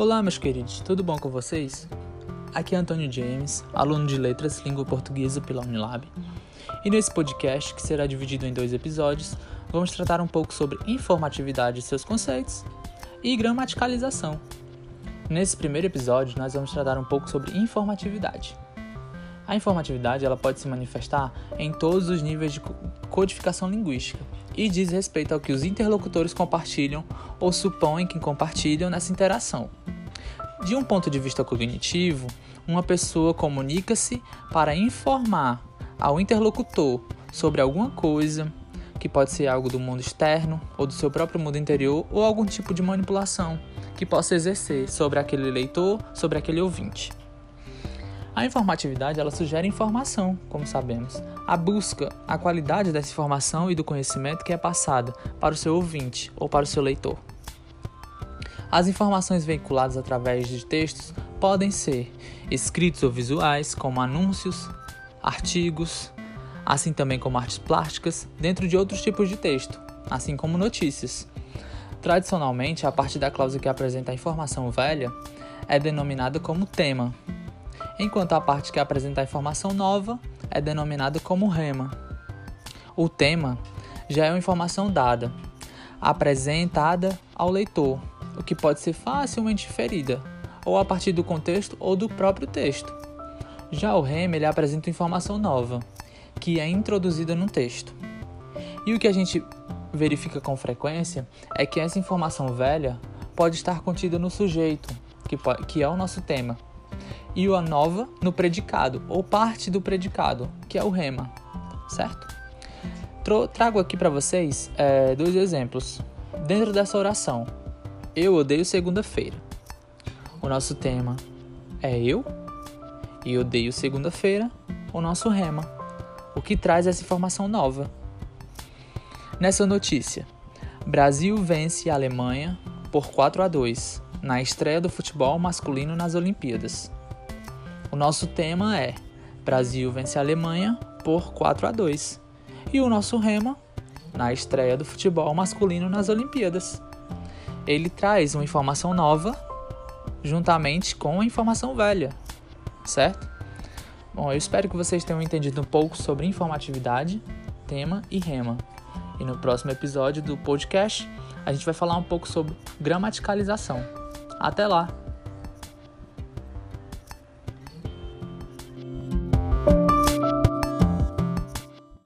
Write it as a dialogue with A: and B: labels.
A: Olá, meus queridos, tudo bom com vocês? Aqui é Antônio James, aluno de Letras Língua Portuguesa pela Unilab. E nesse podcast, que será dividido em dois episódios, vamos tratar um pouco sobre informatividade e seus conceitos e gramaticalização. Nesse primeiro episódio, nós vamos tratar um pouco sobre informatividade. A informatividade ela pode se manifestar em todos os níveis de codificação linguística e diz respeito ao que os interlocutores compartilham ou supõem que compartilham nessa interação. De um ponto de vista cognitivo, uma pessoa comunica-se para informar ao interlocutor sobre alguma coisa, que pode ser algo do mundo externo ou do seu próprio mundo interior, ou algum tipo de manipulação que possa exercer sobre aquele leitor, sobre aquele ouvinte. A informatividade ela sugere informação, como sabemos. A busca, a qualidade dessa informação e do conhecimento que é passada para o seu ouvinte ou para o seu leitor. As informações veiculadas através de textos podem ser escritos ou visuais, como anúncios, artigos, assim também como artes plásticas, dentro de outros tipos de texto, assim como notícias. Tradicionalmente, a parte da cláusula que apresenta a informação velha é denominada como tema, enquanto a parte que apresenta a informação nova é denominada como rema. O tema já é uma informação dada, apresentada ao leitor, o que pode ser facilmente inferida, ou a partir do contexto ou do próprio texto. Já o rema ele apresenta informação nova, que é introduzida no texto. E o que a gente verifica com frequência é que essa informação velha pode estar contida no sujeito, que é o nosso tema e o nova no predicado, ou parte do predicado, que é o rema, certo? Trago aqui para vocês é, dois exemplos. Dentro dessa oração, eu odeio segunda-feira. O nosso tema é eu e odeio segunda-feira, o nosso rema, o que traz essa informação nova. Nessa notícia, Brasil vence a Alemanha por 4 a 2 na estreia do futebol masculino nas Olimpíadas. O nosso tema é Brasil vence a Alemanha por 4 a 2. E o nosso rema na estreia do futebol masculino nas Olimpíadas. Ele traz uma informação nova juntamente com a informação velha, certo? Bom, eu espero que vocês tenham entendido um pouco sobre informatividade, tema e rema. E no próximo episódio do podcast, a gente vai falar um pouco sobre gramaticalização. Até lá!